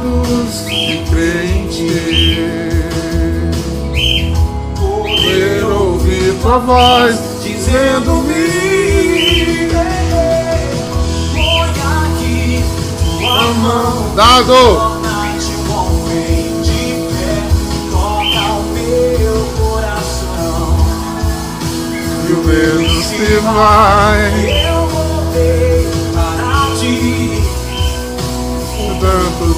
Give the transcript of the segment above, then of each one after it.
dos que creem em ti. Poder ouvir tua voz dizendo-me: Põe aqui tua mão. Dado! E o medo se vai.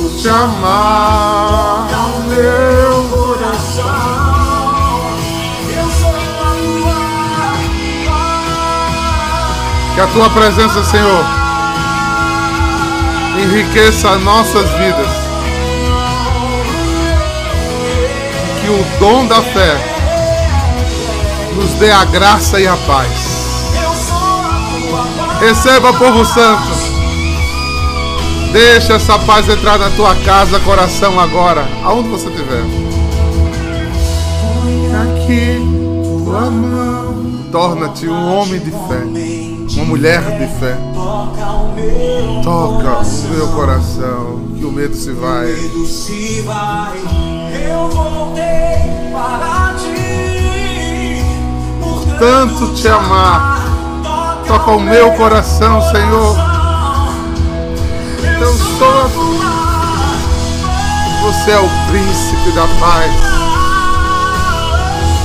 Te amar. meu coração. Eu sou a. Que a tua presença, Senhor, enriqueça nossas vidas. Que o dom da fé nos dê a graça e a paz. Receba, povo santo. Deixa essa paz entrar na tua casa, coração agora, aonde você estiver. Aqui tua mão. Torna-te um homem de fé, uma mulher de fé. Toca o meu coração, que o medo se vai. Eu voltei para tanto te amar. Toca o meu coração, Senhor. Eu sou. Você é o príncipe da paz.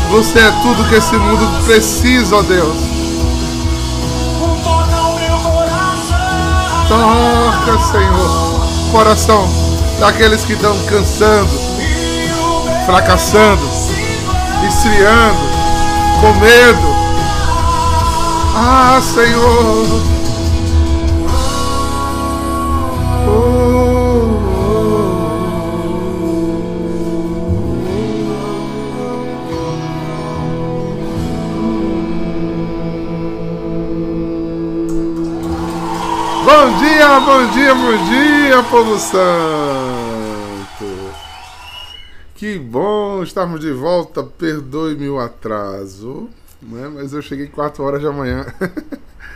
Você é tudo que esse mundo precisa, ó Deus. Toca, Senhor, coração daqueles que estão cansando, fracassando, esfriando, com medo. Ah, Senhor. Bom dia, bom dia, bom dia, povo santo. Que bom estarmos de volta. Perdoe-me o atraso, né? mas eu cheguei 4 horas da manhã.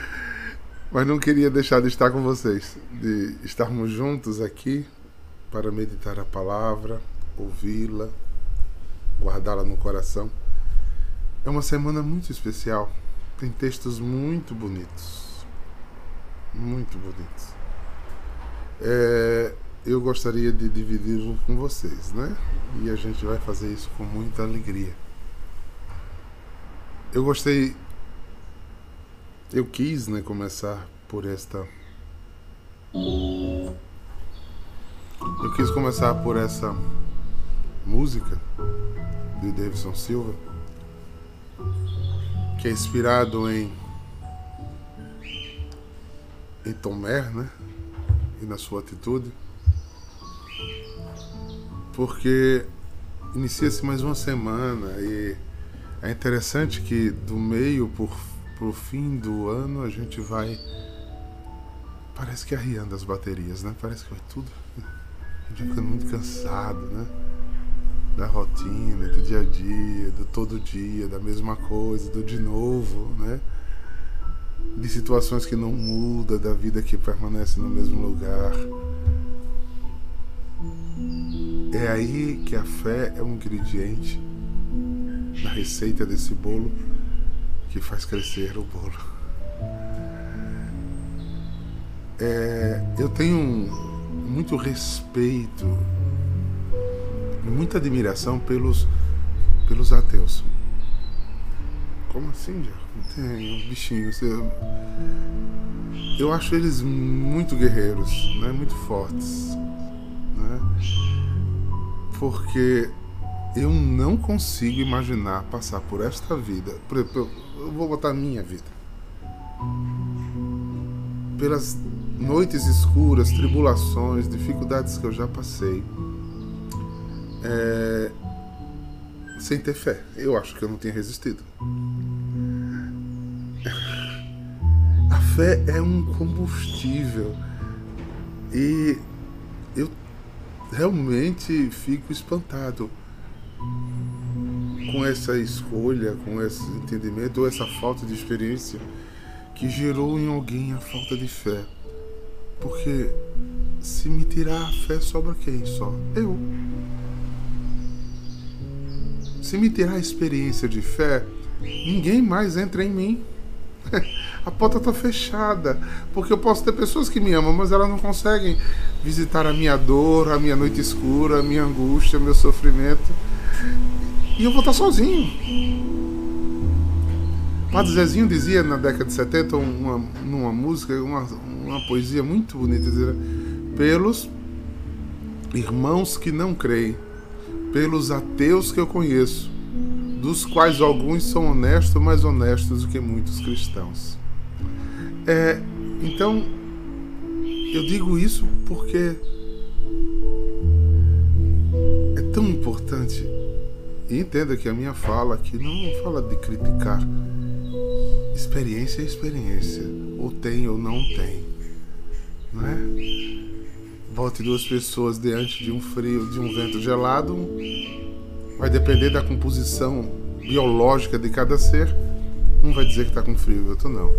mas não queria deixar de estar com vocês, de estarmos juntos aqui para meditar a palavra, ouvi-la, guardá-la no coração. É uma semana muito especial. Tem textos muito bonitos. Muito bonitos. É, eu gostaria de dividi-lo com vocês, né? E a gente vai fazer isso com muita alegria. Eu gostei, eu quis, né, começar por esta. Eu quis começar por essa música de Davidson Silva, que é inspirado em em Tomer, né? E na sua atitude porque inicia-se mais uma semana e é interessante que do meio por pro fim do ano a gente vai parece que arriando as baterias, né? Parece que vai tudo a gente fica muito cansado, né? Da rotina, do dia a dia, do todo dia, da mesma coisa, do de novo, né? De situações que não mudam, da vida que permanece no mesmo lugar. É aí que a fé é um ingrediente na receita desse bolo que faz crescer o bolo. É, eu tenho muito respeito e muita admiração pelos, pelos ateus. Como assim, já? Tem um bichinho. Eu, eu acho eles muito guerreiros, né? muito fortes. Né? porque eu não consigo imaginar passar por esta vida. Por exemplo, eu vou botar minha vida. Pelas noites escuras, tribulações, dificuldades que eu já passei. É, sem ter fé. Eu acho que eu não tinha resistido. A fé é um combustível. E eu realmente fico espantado com essa escolha, com esse entendimento ou essa falta de experiência que gerou em alguém a falta de fé. Porque se me tirar a fé, sobra quem só? Eu. Se me a experiência de fé, ninguém mais entra em mim. A porta está fechada. Porque eu posso ter pessoas que me amam, mas elas não conseguem visitar a minha dor, a minha noite escura, a minha angústia, meu sofrimento. E eu vou estar sozinho. Padre Zezinho dizia na década de 70, uma, numa música, uma, uma poesia muito bonita, dizia, pelos irmãos que não creem, pelos ateus que eu conheço, dos quais alguns são honestos, mais honestos do que muitos cristãos. É, então, eu digo isso porque é tão importante. E entenda que a minha fala aqui não fala de criticar. Experiência é experiência. Ou tem ou não tem. Não é? Volte duas pessoas diante de um frio, de um vento gelado. Vai depender da composição biológica de cada ser. Um vai dizer que está com frio e outro não.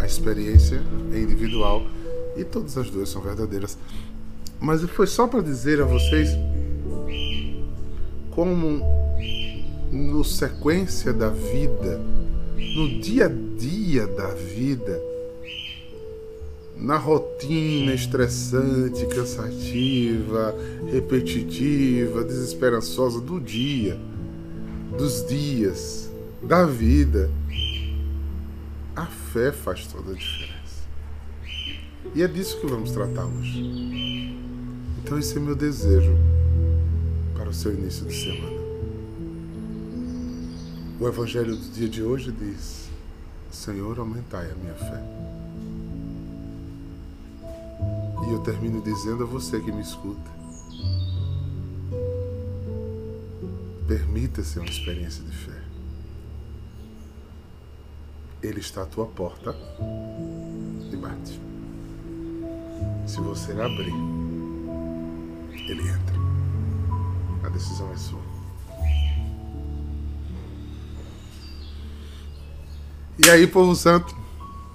A experiência é individual e todas as duas são verdadeiras. Mas foi só para dizer a vocês como no sequência da vida, no dia a dia da vida, na rotina estressante, cansativa, repetitiva, desesperançosa do dia, dos dias, da vida, a fé faz toda a diferença. E é disso que vamos tratar hoje. Então, esse é meu desejo para o seu início de semana. O Evangelho do dia de hoje diz: Senhor, aumentai a minha fé. E eu termino dizendo a você que me escuta: permita-se uma experiência de fé. Ele está à tua porta e bate. Se você abrir, ele entra. A decisão é sua. E aí, povo santo,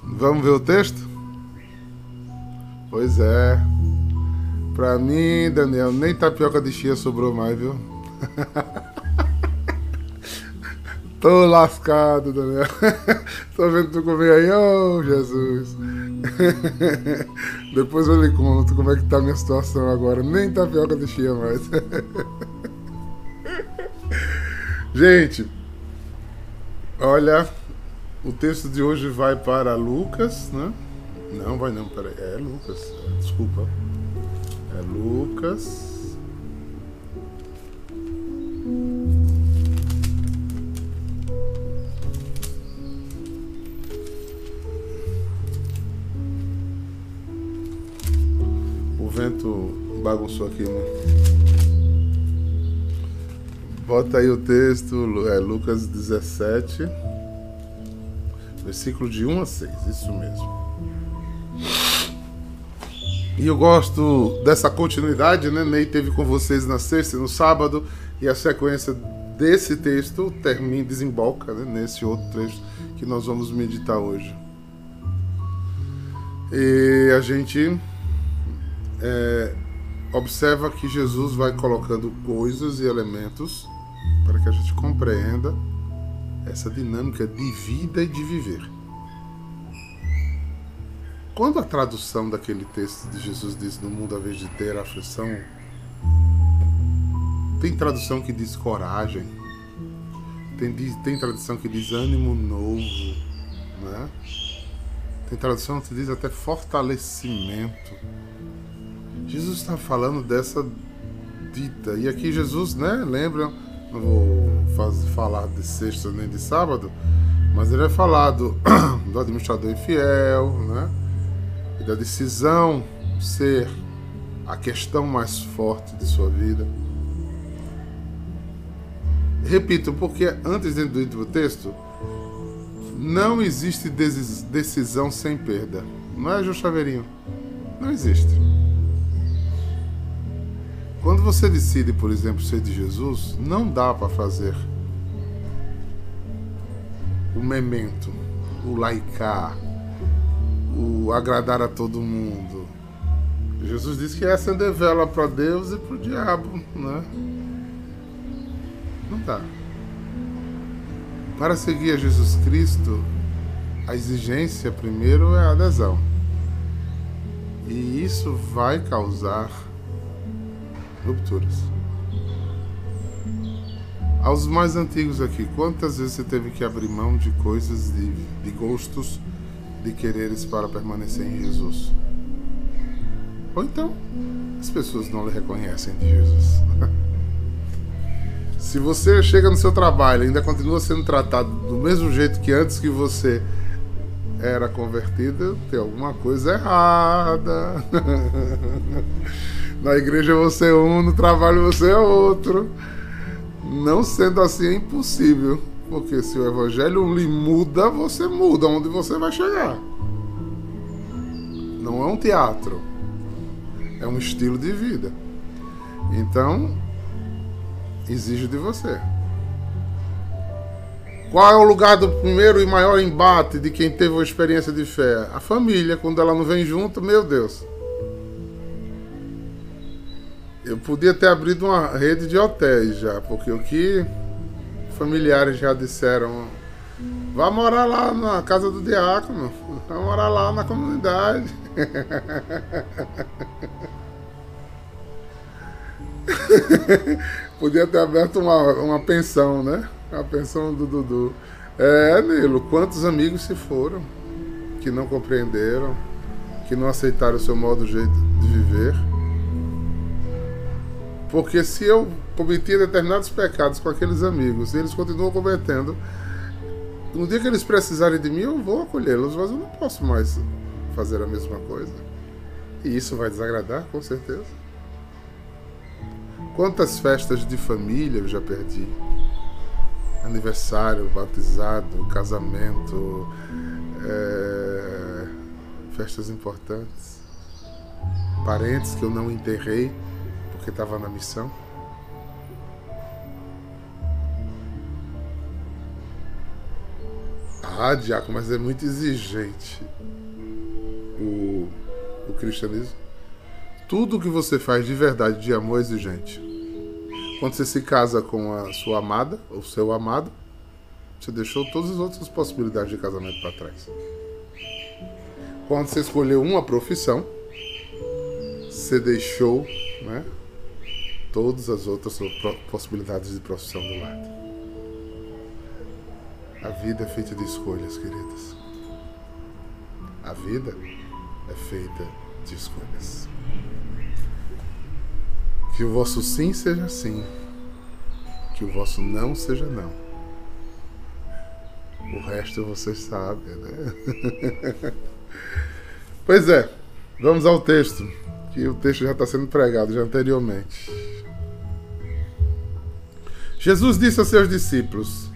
vamos ver o texto? Pois é. Pra mim, Daniel, nem tapioca de chia sobrou mais, viu? Tô lascado, Daniel. Tô vendo tu comer aí, oh Jesus. Depois eu lhe conto como é que tá a minha situação agora. Nem tapioca de chia mais. Gente, olha, o texto de hoje vai para Lucas, né? Não, vai não, peraí. É Lucas, desculpa. É Lucas. vento bagunçou aqui, né? Bota aí o texto, é Lucas 17, versículo de 1 a 6, isso mesmo. E eu gosto dessa continuidade, né? Ney teve com vocês na sexta e no sábado, e a sequência desse texto termina, desemboca né? nesse outro trecho que nós vamos meditar hoje. E a gente é, observa que Jesus vai colocando coisas e elementos para que a gente compreenda essa dinâmica de vida e de viver. Quando a tradução daquele texto de Jesus diz no mundo a vez de ter aflição, tem tradução que diz coragem, tem, tem tradução que diz ânimo novo, né? tem tradução que diz até fortalecimento. Jesus está falando dessa dita. E aqui Jesus, né, lembra, não vou faz, falar de sexta nem de sábado, mas ele é falado do administrador infiel, né, e da decisão ser a questão mais forte de sua vida. Repito, porque antes dentro do texto, não existe decisão sem perda. Não é, João Chaveirinho? Não existe. Quando você decide, por exemplo, ser de Jesus, não dá para fazer o memento, o laicar, o agradar a todo mundo. Jesus disse que é acender vela para Deus e para o diabo, né? Não dá. Para seguir a Jesus Cristo, a exigência primeiro é a adesão. E isso vai causar rupturas. Aos mais antigos aqui, quantas vezes você teve que abrir mão de coisas, de, de gostos, de quereres para permanecer em Jesus? Ou então, as pessoas não lhe reconhecem de Jesus. Se você chega no seu trabalho e ainda continua sendo tratado do mesmo jeito que antes que você era convertida, tem alguma coisa errada. Na igreja você é um, no trabalho você é outro. Não sendo assim é impossível. Porque se o evangelho lhe muda, você muda onde você vai chegar. Não é um teatro. É um estilo de vida. Então, exige de você. Qual é o lugar do primeiro e maior embate de quem teve uma experiência de fé? A família, quando ela não vem junto, meu Deus. Eu podia ter abrido uma rede de hotéis já, porque o que familiares já disseram, vá morar lá na casa do diácono, vá morar lá na comunidade. Podia ter aberto uma, uma pensão, né? A pensão do Dudu. É, Nilo, quantos amigos se foram que não compreenderam, que não aceitaram o seu modo de viver? Porque se eu cometia determinados pecados com aqueles amigos e eles continuam cometendo, no dia que eles precisarem de mim, eu vou acolhê-los, mas eu não posso mais fazer a mesma coisa. E isso vai desagradar, com certeza. Quantas festas de família eu já perdi? Aniversário, batizado, casamento, é... festas importantes. Parentes que eu não enterrei porque estava na missão. Diaco, mas é muito exigente o, o cristianismo. Tudo que você faz de verdade, de amor, é exigente. Quando você se casa com a sua amada, ou seu amado, você deixou todas as outras possibilidades de casamento para trás. Quando você escolheu uma profissão, você deixou né, todas as outras possibilidades de profissão do lado. A vida é feita de escolhas, queridas. A vida é feita de escolhas. Que o vosso sim seja sim, que o vosso não seja não. O resto vocês sabem, né? pois é, vamos ao texto, que o texto já está sendo pregado já anteriormente. Jesus disse a seus discípulos: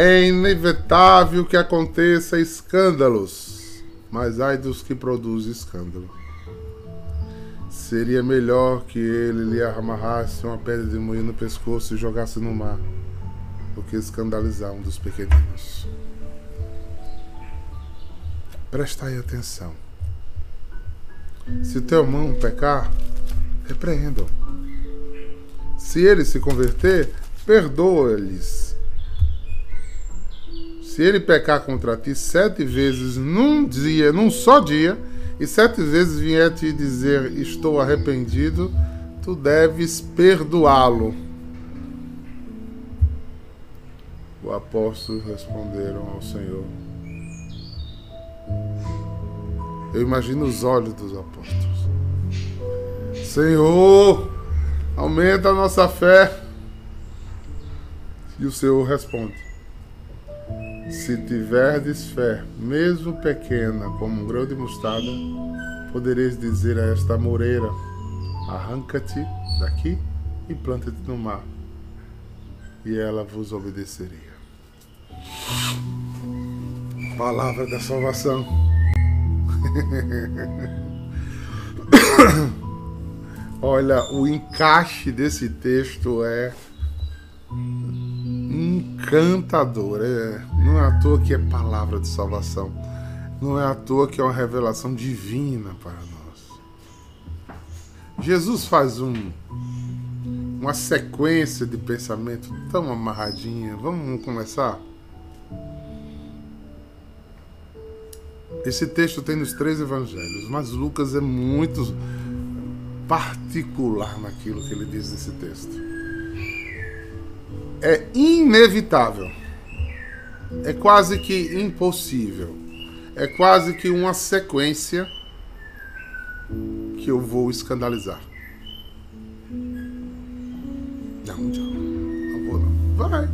É inevitável que aconteça escândalos, mas ai dos que produzem escândalo. Seria melhor que ele lhe amarrasse uma pedra de moinho no pescoço e jogasse no mar, do que escandalizar um dos pequeninos. Prestai atenção. Se teu irmão pecar, repreenda-o. Se ele se converter, perdoa-lhes. Se ele pecar contra ti sete vezes num dia, num só dia, e sete vezes vier te dizer estou arrependido, tu deves perdoá-lo. O apóstolo responderam ao Senhor. Eu imagino os olhos dos apóstolos. Senhor, aumenta a nossa fé. E o Senhor responde: se tiverdes fé, mesmo pequena, como um grão de mostarda, podereis dizer a esta moreira: Arranca-te daqui e planta-te no mar, e ela vos obedeceria. Palavra da salvação. Olha, o encaixe desse texto é encantador. É, não é à toa que é palavra de salvação. Não é à toa que é uma revelação divina para nós. Jesus faz um, uma sequência de pensamento tão amarradinha. Vamos começar? Esse texto tem nos três evangelhos, mas Lucas é muito particular naquilo que ele diz nesse texto. É inevitável, é quase que impossível, é quase que uma sequência que eu vou escandalizar. Não, não, vou não. Vai.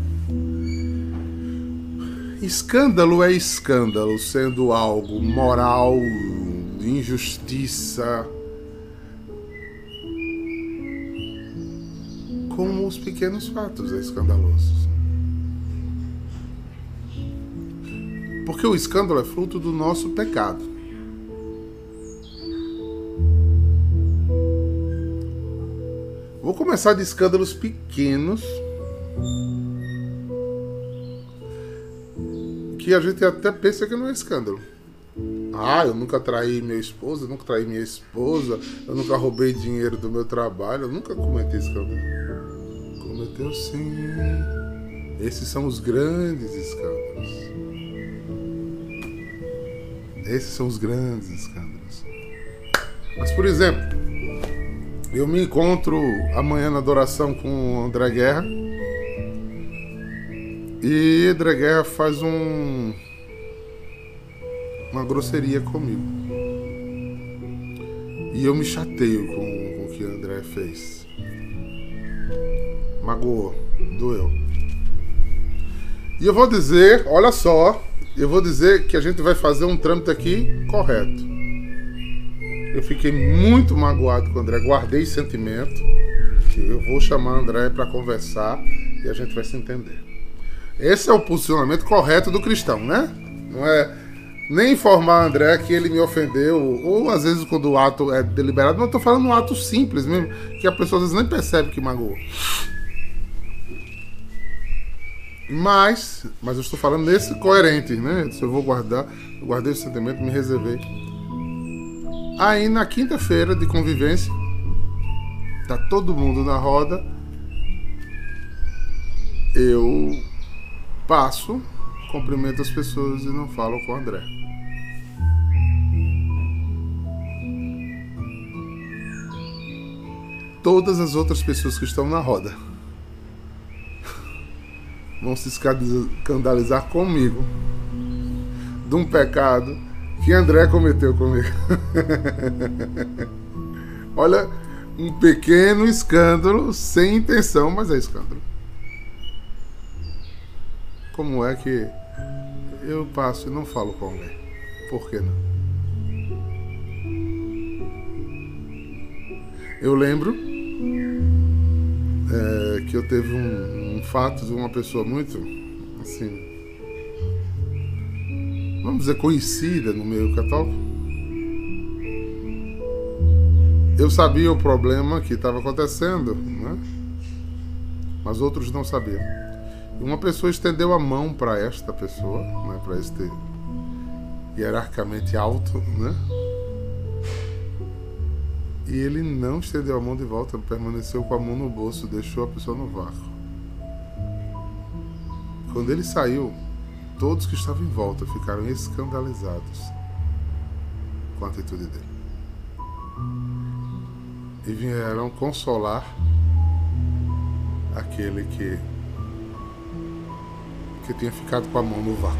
Escândalo é escândalo, sendo algo moral, injustiça, como os pequenos fatos é escandaloso. Porque o escândalo é fruto do nosso pecado. Vou começar de escândalos pequenos que a gente até pensa que não é escândalo. Ah, eu nunca traí minha esposa, nunca traí minha esposa, eu nunca roubei dinheiro do meu trabalho, eu nunca cometi escândalo. Cometeu sim. Esses são os grandes escândalos. Esses são os grandes escândalos. Mas, por exemplo, eu me encontro amanhã na adoração com o André Guerra e André Guerra faz um uma grosseria comigo. E eu me chateio com, com o que André fez. Magoou, doeu. E eu vou dizer, olha só, eu vou dizer que a gente vai fazer um trâmite aqui correto. Eu fiquei muito magoado com o André, guardei sentimento. Eu vou chamar o André para conversar e a gente vai se entender. Esse é o posicionamento correto do cristão, né? Não é nem informar André que ele me ofendeu, ou às vezes quando o ato é deliberado, mas eu tô falando um ato simples mesmo, que a pessoa às vezes nem percebe que magoou. Mas, mas eu estou falando nesse coerente, né? Se eu vou guardar, eu guardei o sentimento, me reservei. Aí na quinta-feira de convivência, tá todo mundo na roda, eu passo, cumprimento as pessoas e não falo com o André. Todas as outras pessoas que estão na roda vão se escandalizar comigo de um pecado que André cometeu comigo. Olha, um pequeno escândalo sem intenção, mas é escândalo como é que eu passo e não falo com alguém? Por que não? Eu lembro é, que eu teve um, um fato de uma pessoa muito assim, vamos dizer, conhecida no meio católico. Eu sabia o problema que estava acontecendo, né? mas outros não sabiam uma pessoa estendeu a mão para esta pessoa, né, para este hierarquicamente alto, né? E ele não estendeu a mão de volta, permaneceu com a mão no bolso, deixou a pessoa no vácuo. Quando ele saiu, todos que estavam em volta ficaram escandalizados com a atitude dele. E vieram consolar aquele que que tinha ficado com a mão no vácuo.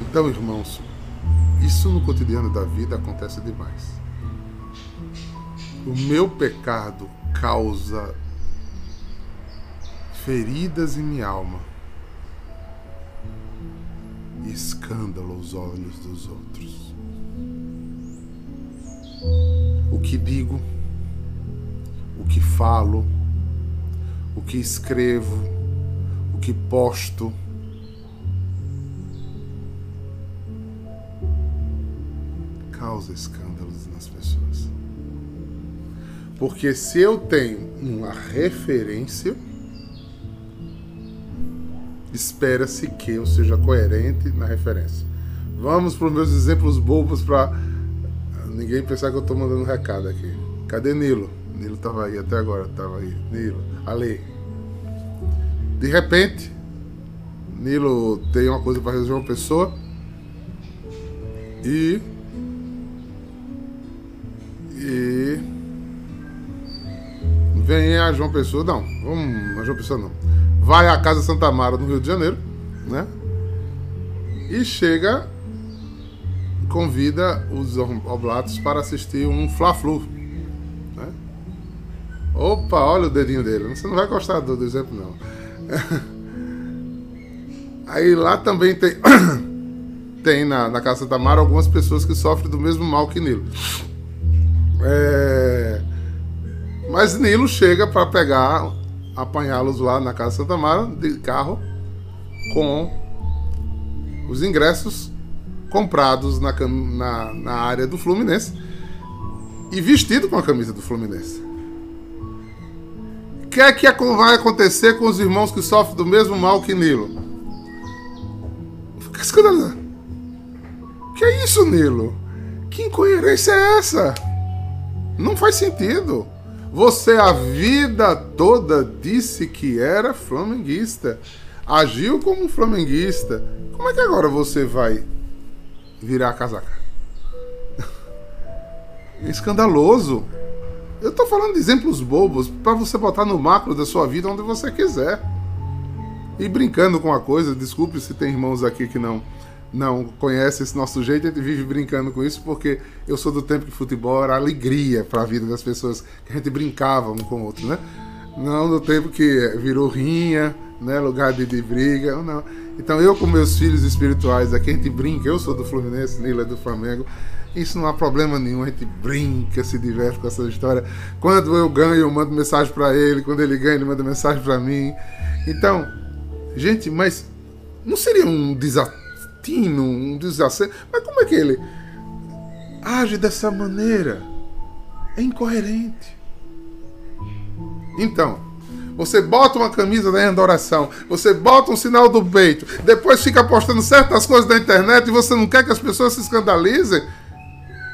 Então, irmãos, isso no cotidiano da vida acontece demais. O meu pecado causa feridas em minha alma e escândalo aos olhos dos outros. O que digo, o que falo, o que escrevo, o que posto. Causa escândalos nas pessoas. Porque se eu tenho uma referência, espera-se que eu seja coerente na referência. Vamos para os meus exemplos bobos para ninguém pensar que eu tô mandando recado aqui. Cadê Nilo? Nilo tava aí até agora, tava aí. Nilo, ali. De repente, Nilo tem uma coisa para resolver uma pessoa e e vem a João Pessoa, não, vamos a João Pessoa não. Vai à Casa Santa Mara no Rio de Janeiro, né? E chega convida os oblatos para assistir um Fla-Flu. Né? Opa, olha o dedinho dele. Você não vai gostar do, do exemplo, não. Aí lá também tem, tem na, na Casa da Mara algumas pessoas que sofrem do mesmo mal que Nilo. É... Mas Nilo chega para pegar, apanhá-los lá na Casa Santa Mara de carro com os ingressos comprados na, na, na área do Fluminense e vestido com a camisa do Fluminense. O que é que vai acontecer com os irmãos que sofrem do mesmo mal que Nilo? Fica escandalizado. Que é isso, Nilo? Que incoerência é essa? Não faz sentido. Você a vida toda disse que era flamenguista. Agiu como um flamenguista. Como é que agora você vai virar a casaca. Escandaloso. Eu tô falando de exemplos bobos para você botar no macro da sua vida onde você quiser. E brincando com a coisa, desculpe se tem irmãos aqui que não não conhecem esse nosso jeito, a gente vive brincando com isso porque eu sou do tempo que futebol era alegria para a vida das pessoas, que a gente brincava um com o outro, né? Não do tempo que virou rinha, né, lugar de, de briga, não. Então eu com meus filhos espirituais aqui, a gente brinca, eu sou do Fluminense, Nila é do Flamengo. Isso não há problema nenhum, a gente brinca, se diverte com essa história. Quando eu ganho, eu mando mensagem para ele, quando ele ganha, ele manda mensagem para mim. Então, gente, mas não seria um desatino, um desaceno? Mas como é que ele age dessa maneira? É incoerente. Então, você bota uma camisa dentro da oração, você bota um sinal do peito, depois fica postando certas coisas na internet e você não quer que as pessoas se escandalizem.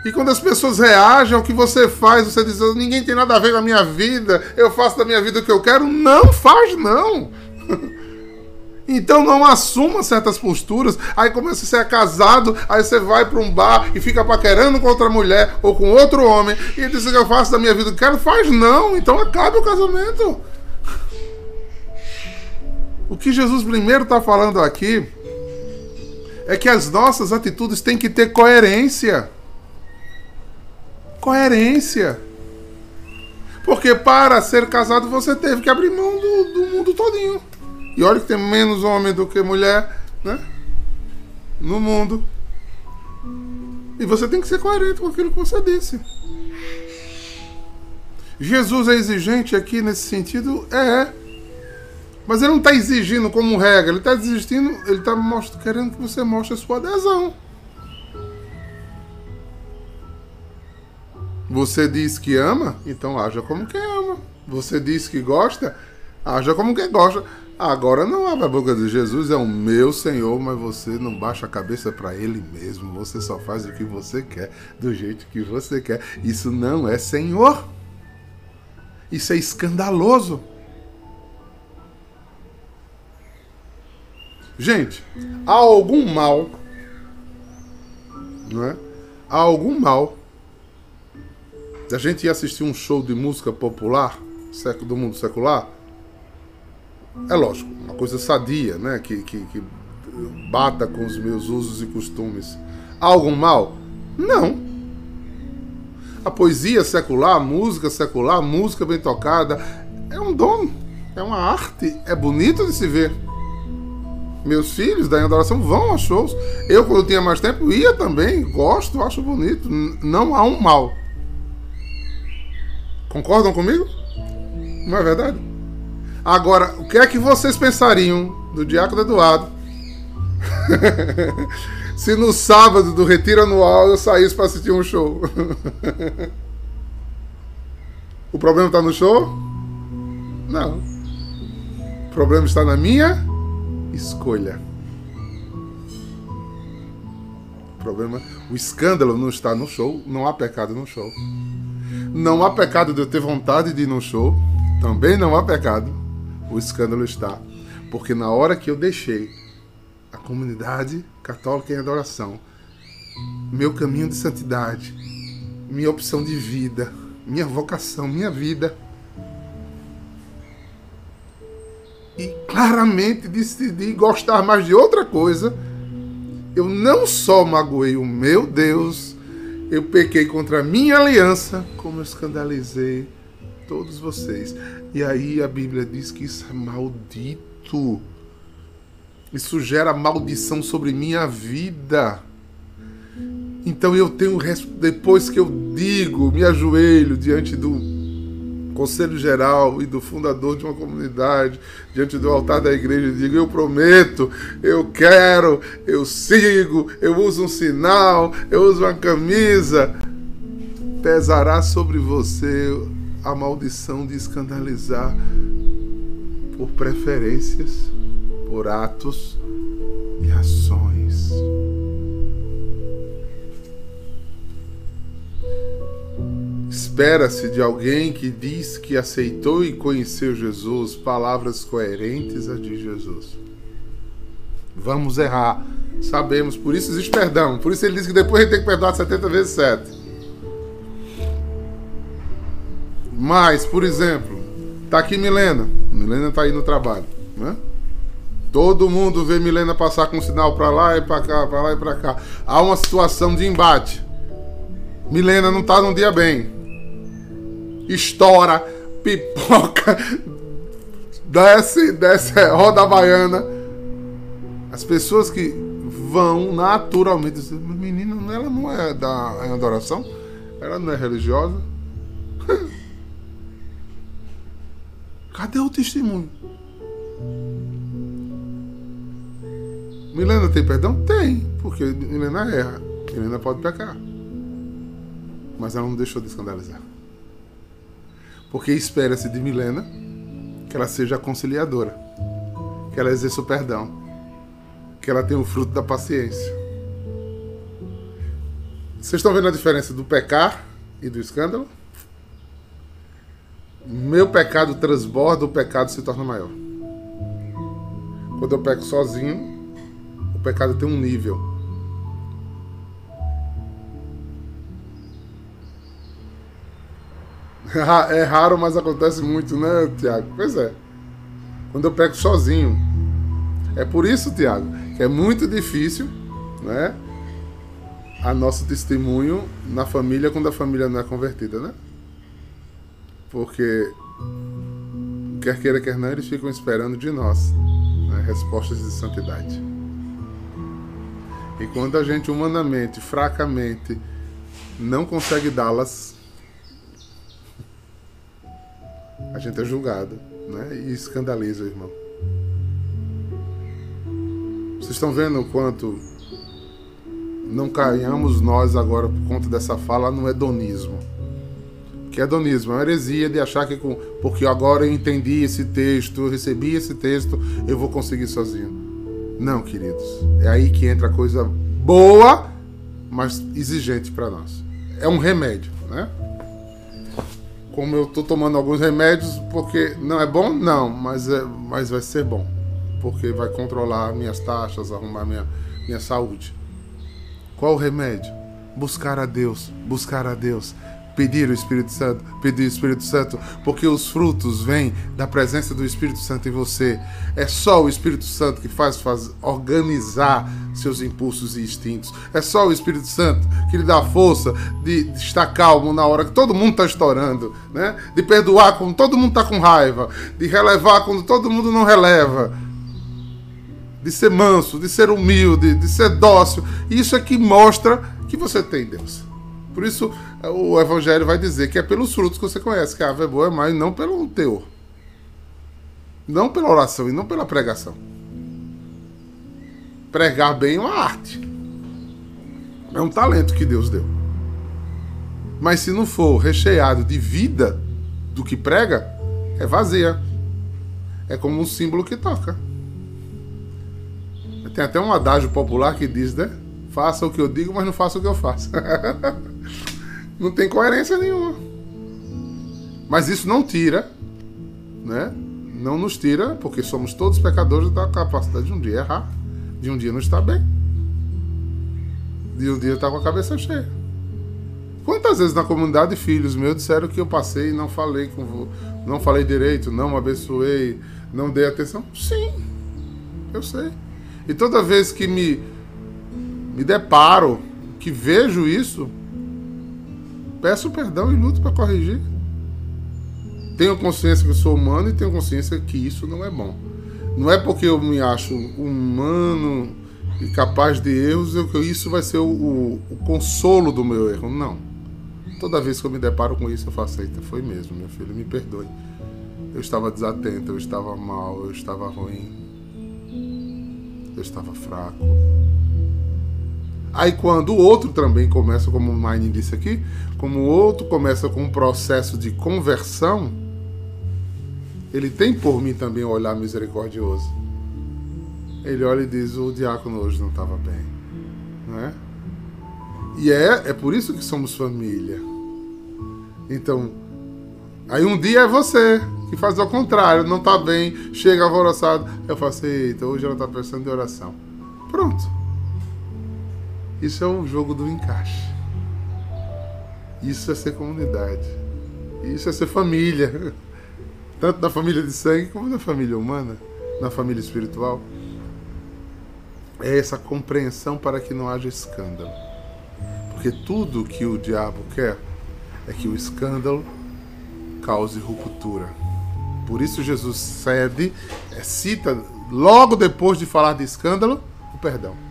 E quando as pessoas reagem ao que você faz, você diz: ninguém tem nada a ver com a minha vida, eu faço da minha vida o que eu quero. Não faz, não. Então não assuma certas posturas. Aí começa a ser casado, aí você vai para um bar e fica paquerando com outra mulher ou com outro homem e diz que eu faço da minha vida o que quero. Faz não. Então acabe o casamento. O que Jesus primeiro está falando aqui é que as nossas atitudes têm que ter coerência. Coerência. Porque para ser casado você teve que abrir mão do, do mundo todinho. E olha que tem menos homem do que mulher, né? No mundo. E você tem que ser coerente com aquilo que você disse. Jesus é exigente aqui nesse sentido? É. Mas ele não está exigindo como regra, ele está exigindo, ele está querendo que você mostre a sua adesão. Você diz que ama, então haja como quem ama. Você diz que gosta, haja como quem gosta. Agora não abre a boca de Jesus, é o meu Senhor, mas você não baixa a cabeça para Ele mesmo. Você só faz o que você quer, do jeito que você quer. Isso não é Senhor. Isso é escandaloso. Gente, há algum mal, não é? Há algum mal da gente ir assistir um show de música popular do mundo secular? É lógico, uma coisa sadia, né? Que, que, que bata com os meus usos e costumes. Há algum mal? Não. A poesia secular, a música secular, a música bem tocada, é um dom, é uma arte, é bonito de se ver. Meus filhos da adoração vão aos shows. Eu, quando tinha mais tempo, ia também. Gosto, acho bonito. Não há um mal. Concordam comigo? Não é verdade? Agora, o que é que vocês pensariam do Diácono Eduardo se no sábado do retiro anual eu saísse para assistir um show? o problema está no show? Não. O problema está na minha escolha. O problema, o escândalo não está no show, não há pecado no show. Não há pecado de eu ter vontade de ir no show, também não há pecado. O escândalo está. Porque na hora que eu deixei a comunidade católica em adoração, meu caminho de santidade, minha opção de vida, minha vocação, minha vida, e claramente decidi gostar mais de outra coisa, eu não só magoei o meu Deus, eu pequei contra a minha aliança, como eu escandalizei todos vocês. E aí a Bíblia diz que isso é maldito. Isso gera maldição sobre minha vida. Então eu tenho, depois que eu digo, me ajoelho diante do conselho geral e do fundador de uma comunidade, diante do altar da igreja, e digo: Eu prometo, eu quero, eu sigo, eu uso um sinal, eu uso uma camisa. Pesará sobre você a maldição de escandalizar por preferências, por atos e ações. Espera-se de alguém que diz que aceitou e conheceu Jesus palavras coerentes a de Jesus. Vamos errar, sabemos, por isso existe perdão. Por isso ele diz que depois ele tem que perdoar 70 vezes 7. Mas, por exemplo, tá aqui Milena. Milena tá aí no trabalho, né? Todo mundo vê Milena passar com sinal para lá e para cá, para lá e para cá. Há uma situação de embate. Milena não tá num dia bem. Estoura, pipoca, desce, desce, roda a baiana. As pessoas que vão naturalmente dizer, menina, ela não é da é adoração, ela não é religiosa. Cadê o testemunho? Milena tem perdão? Tem, porque Milena erra. Milena pode pecar. Mas ela não deixou de escandalizar. Porque espera-se de Milena que ela seja conciliadora, que ela exerça o perdão, que ela tenha o fruto da paciência. Vocês estão vendo a diferença do pecar e do escândalo? Meu pecado transborda, o pecado se torna maior. Quando eu peco sozinho, o pecado tem um nível. É raro, mas acontece muito, né, Tiago? Pois é. Quando eu peco sozinho. É por isso, Tiago, que é muito difícil, né? A nosso testemunho na família quando a família não é convertida, né? Porque, quer queira, quer não, eles ficam esperando de nós né, respostas de santidade. E quando a gente humanamente, fracamente, não consegue dá-las, a gente é julgado né, e escandaliza irmão. Vocês estão vendo o quanto não caiamos nós agora por conta dessa fala no hedonismo que é hedonismo, é uma heresia de achar que com, porque agora eu entendi esse texto, eu recebi esse texto, eu vou conseguir sozinho. Não, queridos. É aí que entra a coisa boa, mas exigente para nós. É um remédio, né? Como eu estou tomando alguns remédios, porque não é bom? Não, mas, é, mas vai ser bom. Porque vai controlar minhas taxas, arrumar minha, minha saúde. Qual o remédio? Buscar a Deus, buscar a Deus pedir o Espírito Santo, pedir o Espírito Santo, porque os frutos vêm da presença do Espírito Santo em você. É só o Espírito Santo que faz, faz organizar seus impulsos e instintos. É só o Espírito Santo que lhe dá força de, de estar calmo na hora que todo mundo está estourando, né? De perdoar quando todo mundo está com raiva, de relevar quando todo mundo não releva. De ser manso, de ser humilde, de ser dócil. Isso é que mostra que você tem Deus. Por isso, o Evangelho vai dizer que é pelos frutos que você conhece que a ave é boa, mas não pelo teor. Não pela oração e não pela pregação. Pregar bem é uma arte. É um talento que Deus deu. Mas se não for recheado de vida do que prega, é vazia. É como um símbolo que toca. Tem até um adágio popular que diz, né? Faça o que eu digo, mas não faça o que eu faço. não tem coerência nenhuma. Mas isso não tira, né? Não nos tira, porque somos todos pecadores da capacidade de um dia errar, de um dia não estar bem, de um dia estar com a cabeça cheia. Quantas vezes na comunidade filhos meus disseram que eu passei e não falei com não falei direito, não abençoei, não dei atenção? Sim, eu sei. E toda vez que me me deparo, que vejo isso, peço perdão e luto para corrigir. Tenho consciência que eu sou humano e tenho consciência que isso não é bom. Não é porque eu me acho humano e capaz de erros que isso vai ser o, o, o consolo do meu erro. Não. Toda vez que eu me deparo com isso, eu faço, eita, foi mesmo, meu filho, me perdoe. Eu estava desatento, eu estava mal, eu estava ruim, eu estava fraco. Aí quando o outro também começa, como o Mine disse aqui, como o outro começa com um processo de conversão, ele tem por mim também um olhar misericordioso. Ele olha e diz, o diácono hoje não estava bem. Não é? E é, é por isso que somos família. Então, aí um dia é você que faz ao contrário, não tá bem, chega alvoroçado. Eu faço, eita, hoje ela tá precisando de oração. Pronto. Isso é o jogo do encaixe. Isso é ser comunidade. Isso é ser família. Tanto na família de sangue como na família humana, na família espiritual. É essa compreensão para que não haja escândalo. Porque tudo que o diabo quer é que o escândalo cause ruptura. Por isso Jesus cede, é, cita logo depois de falar de escândalo, o perdão.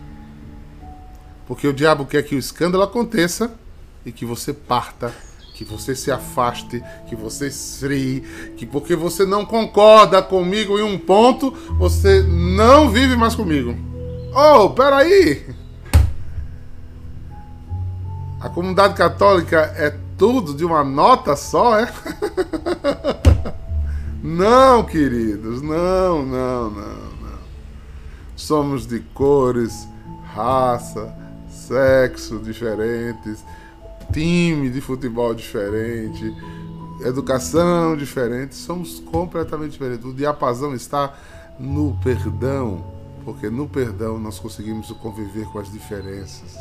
Porque o diabo quer que o escândalo aconteça e que você parta, que você se afaste, que você esfrie, que porque você não concorda comigo em um ponto, você não vive mais comigo. Oh, peraí! A comunidade católica é tudo de uma nota só, é? Não, queridos, não, não, não, não. Somos de cores, raça, sexo diferentes, time de futebol diferente, educação diferente, somos completamente diferentes. O diapasão está no perdão, porque no perdão nós conseguimos conviver com as diferenças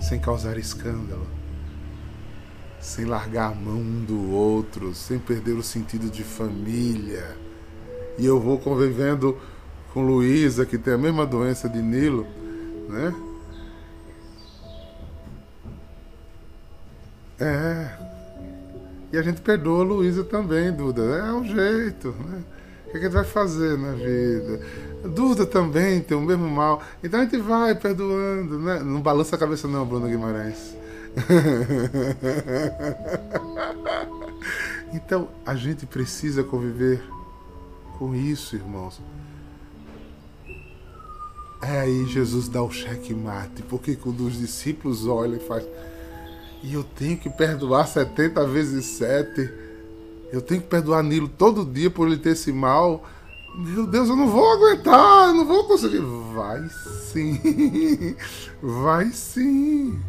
sem causar escândalo, sem largar a mão um do outro, sem perder o sentido de família. E eu vou convivendo com Luísa, que tem a mesma doença de Nilo, né? É. E a gente perdoa a Luísa também, Duda. É um jeito, né? O que a gente vai fazer na vida? Duda também tem o mesmo mal. Então a gente vai perdoando, né? Não balança a cabeça não, Bruno Guimarães. então a gente precisa conviver com isso, irmãos. É aí Jesus dá o cheque mate, porque quando os discípulos olham e faz e eu tenho que perdoar 70 vezes 7. Eu tenho que perdoar Nilo todo dia por ele ter esse mal. Meu Deus, eu não vou aguentar, eu não vou conseguir. Vai sim, vai sim,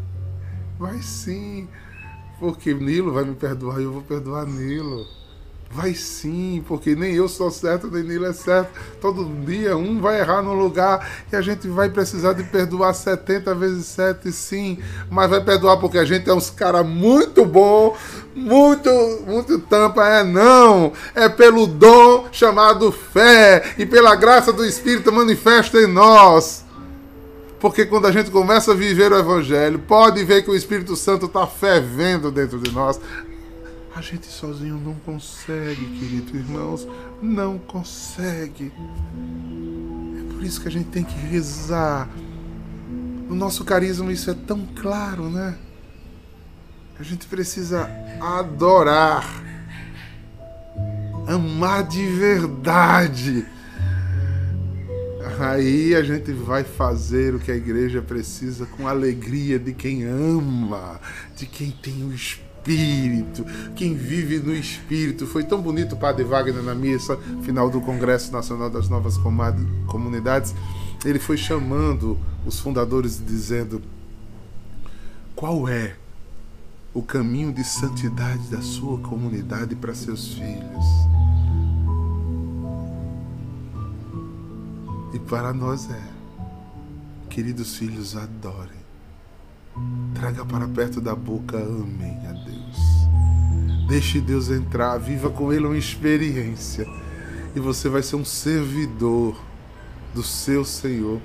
vai sim. Porque Nilo vai me perdoar e eu vou perdoar Nilo. Vai sim, porque nem eu sou certo, nem Nilo é certo. Todo dia um vai errar no lugar e a gente vai precisar de perdoar 70 vezes 7, sim. Mas vai perdoar porque a gente é uns cara muito bom, muito, muito tampa. É não, é pelo dom chamado fé e pela graça do Espírito manifesta em nós. Porque quando a gente começa a viver o Evangelho, pode ver que o Espírito Santo está fervendo dentro de nós. A gente sozinho não consegue, queridos irmãos, não consegue. É por isso que a gente tem que rezar. No nosso carisma isso é tão claro, né? A gente precisa adorar, amar de verdade. Aí a gente vai fazer o que a igreja precisa com alegria de quem ama, de quem tem o Espírito espírito, quem vive no espírito. Foi tão bonito o Padre Wagner na missa final do Congresso Nacional das Novas Comunidades. ele foi chamando os fundadores dizendo: qual é o caminho de santidade da sua comunidade para seus filhos? E para nós é, queridos filhos, adorem. Traga para perto da boca, amém a Deus. Deixe Deus entrar, viva com Ele uma experiência. E você vai ser um servidor do seu Senhor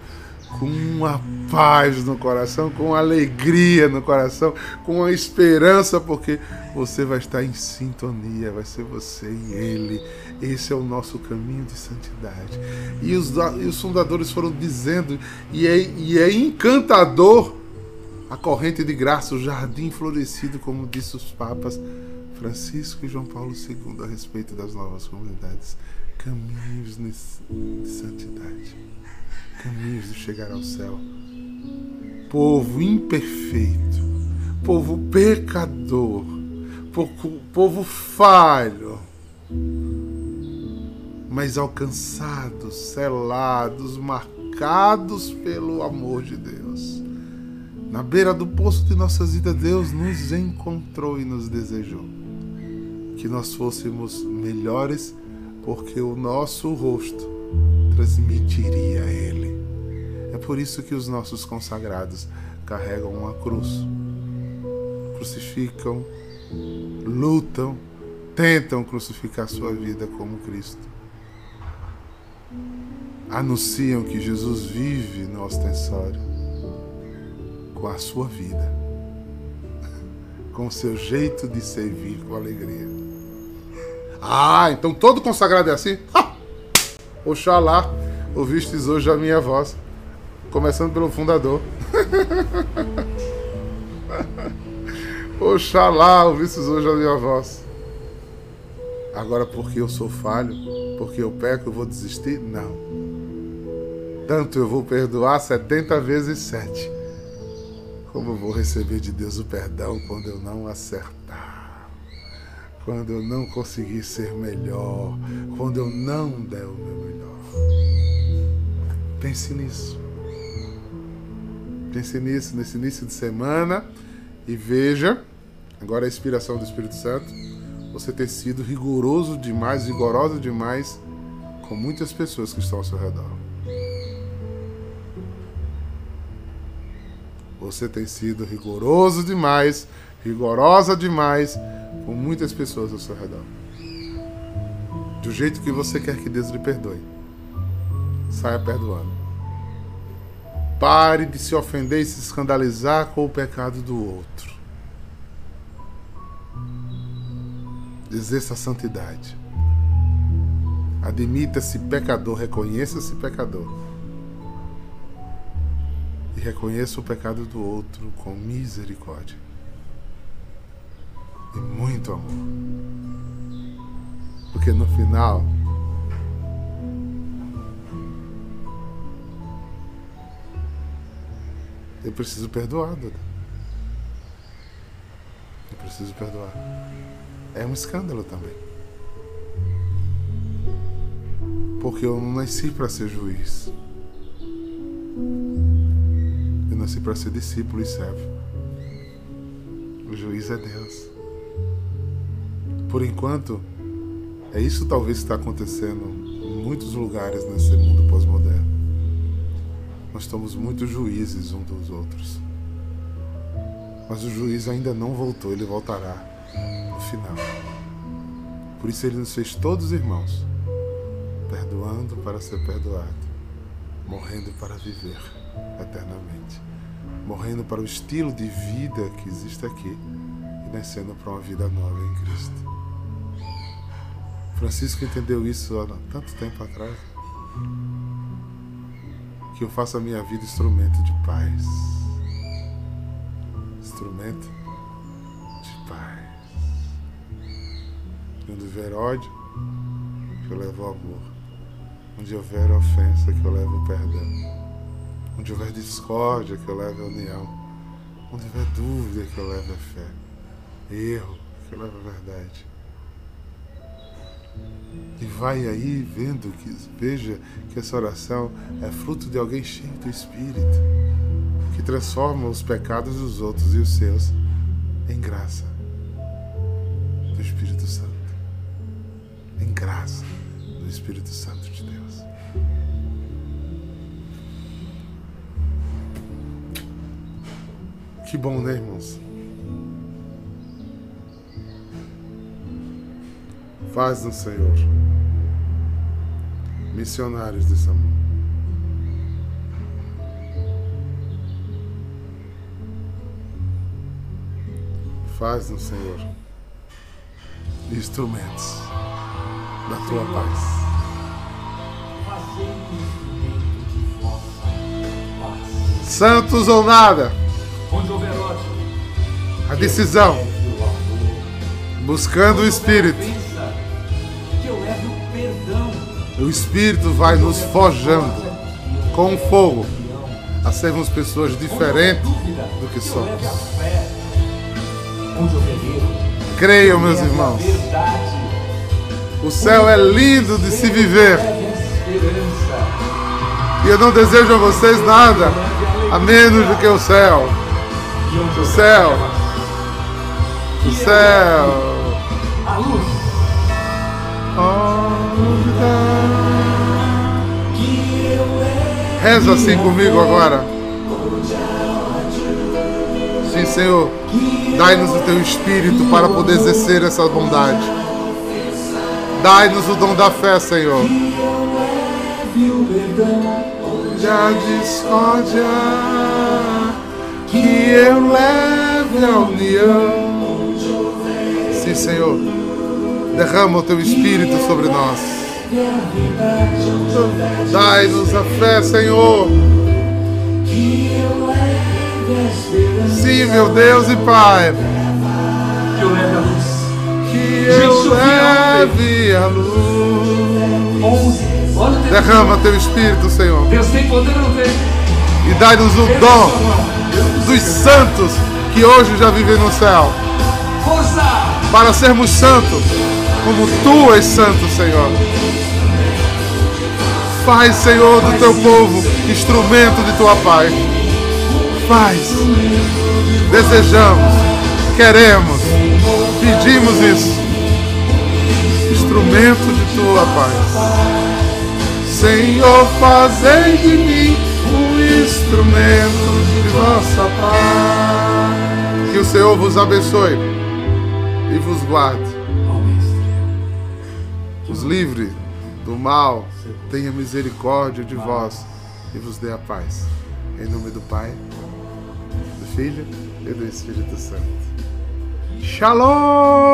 com uma paz no coração, com uma alegria no coração, com uma esperança, porque você vai estar em sintonia, vai ser você e Ele. Esse é o nosso caminho de santidade. E os, e os fundadores foram dizendo, e é, e é encantador a corrente de graça, o jardim florescido, como disse os papas Francisco e João Paulo II a respeito das novas comunidades. Caminhos de santidade caminhos de chegar ao céu. Povo imperfeito, povo pecador, povo, povo falho, mas alcançados, selados, marcados pelo amor de Deus. Na beira do poço de nossas vidas, Deus nos encontrou e nos desejou que nós fôssemos melhores, porque o nosso rosto transmitiria a Ele. É por isso que os nossos consagrados carregam uma cruz, crucificam, lutam, tentam crucificar sua vida como Cristo. Anunciam que Jesus vive no ostensório com a sua vida, com o seu jeito de servir com alegria. Ah, então todo consagrado é assim? Ha! Oxalá ouvistes hoje a minha voz. Começando pelo fundador. Oxalá ouvistes hoje a minha voz. Agora, porque eu sou falho, porque eu peco, eu vou desistir? Não. Tanto eu vou perdoar 70 vezes 7, como vou receber de Deus o perdão quando eu não acertar, quando eu não conseguir ser melhor, quando eu não der o meu melhor. Pense nisso. Pense nisso nesse início de semana e veja, agora a inspiração do Espírito Santo, você ter sido rigoroso demais, rigoroso demais com muitas pessoas que estão ao seu redor. Você tem sido rigoroso demais, rigorosa demais com muitas pessoas ao seu redor. Do jeito que você quer que Deus lhe perdoe saia perdoando. Pare de se ofender e se escandalizar com o pecado do outro. Exerça a santidade. Admita-se pecador, reconheça-se pecador. E reconheça o pecado do outro com misericórdia. E muito amor. Porque no final, Eu preciso perdoar, Duda. Eu preciso perdoar. É um escândalo também. Porque eu não nasci para ser juiz. Eu nasci para ser discípulo e servo. O juiz é Deus. Por enquanto, é isso talvez que está acontecendo em muitos lugares nesse mundo pós-moderno. Nós estamos muito juízes um dos outros. Mas o juiz ainda não voltou, ele voltará no final. Por isso ele nos fez todos irmãos, perdoando para ser perdoado, morrendo para viver eternamente, morrendo para o estilo de vida que existe aqui e nascendo para uma vida nova em Cristo. Francisco entendeu isso há tanto tempo atrás que eu faça a minha vida instrumento de paz. Instrumento de paz. Onde houver ódio, que eu levo amor. Onde houver ofensa, que eu levo perdão. Onde houver discórdia, que eu leve a união. Onde houver dúvida, que eu leve a fé. Erro, que eu leve a verdade. E vai aí vendo que veja que essa oração é fruto de alguém cheio do Espírito, que transforma os pecados dos outros e os seus em graça do Espírito Santo. Em graça do Espírito Santo Que bom, né, irmãos? Faz no Senhor missionários desse amor. Faz no Senhor instrumentos da tua paz. Santos ou nada. A decisão. Buscando o Espírito. O Espírito vai nos forjando com fogo a sermos pessoas diferentes do que somos. Creiam, meus irmãos. O céu é lindo de se viver. E eu não desejo a vocês nada a menos do que o céu. O céu. O céu. Reza assim comigo agora. Sim, Senhor. Dai-nos o teu espírito para poder exercer essa bondade. Dai-nos o dom da fé, Senhor. A discórdia que eu leve a união. Senhor. Derrama o teu espírito sobre nós. Dai-nos a fé, Senhor. Sim, meu Deus e Pai. Que eu leve a luz. Derrama teu Espírito, Senhor. Deus tem poder no. E dai-nos o dom dos santos que hoje já vivem no céu. Força! Para sermos santos, como tu és santo, Senhor. Faz, Senhor, do teu povo instrumento de tua paz. Faz. Desejamos, queremos, pedimos isso. Instrumento de tua paz. Senhor, fazei de mim um instrumento de vossa paz. Que o Senhor vos abençoe e vos guarde. Os livre do mal, tenha misericórdia de vós e vos dê a paz. Em nome do Pai, do Filho e do Espírito Santo. Shalom!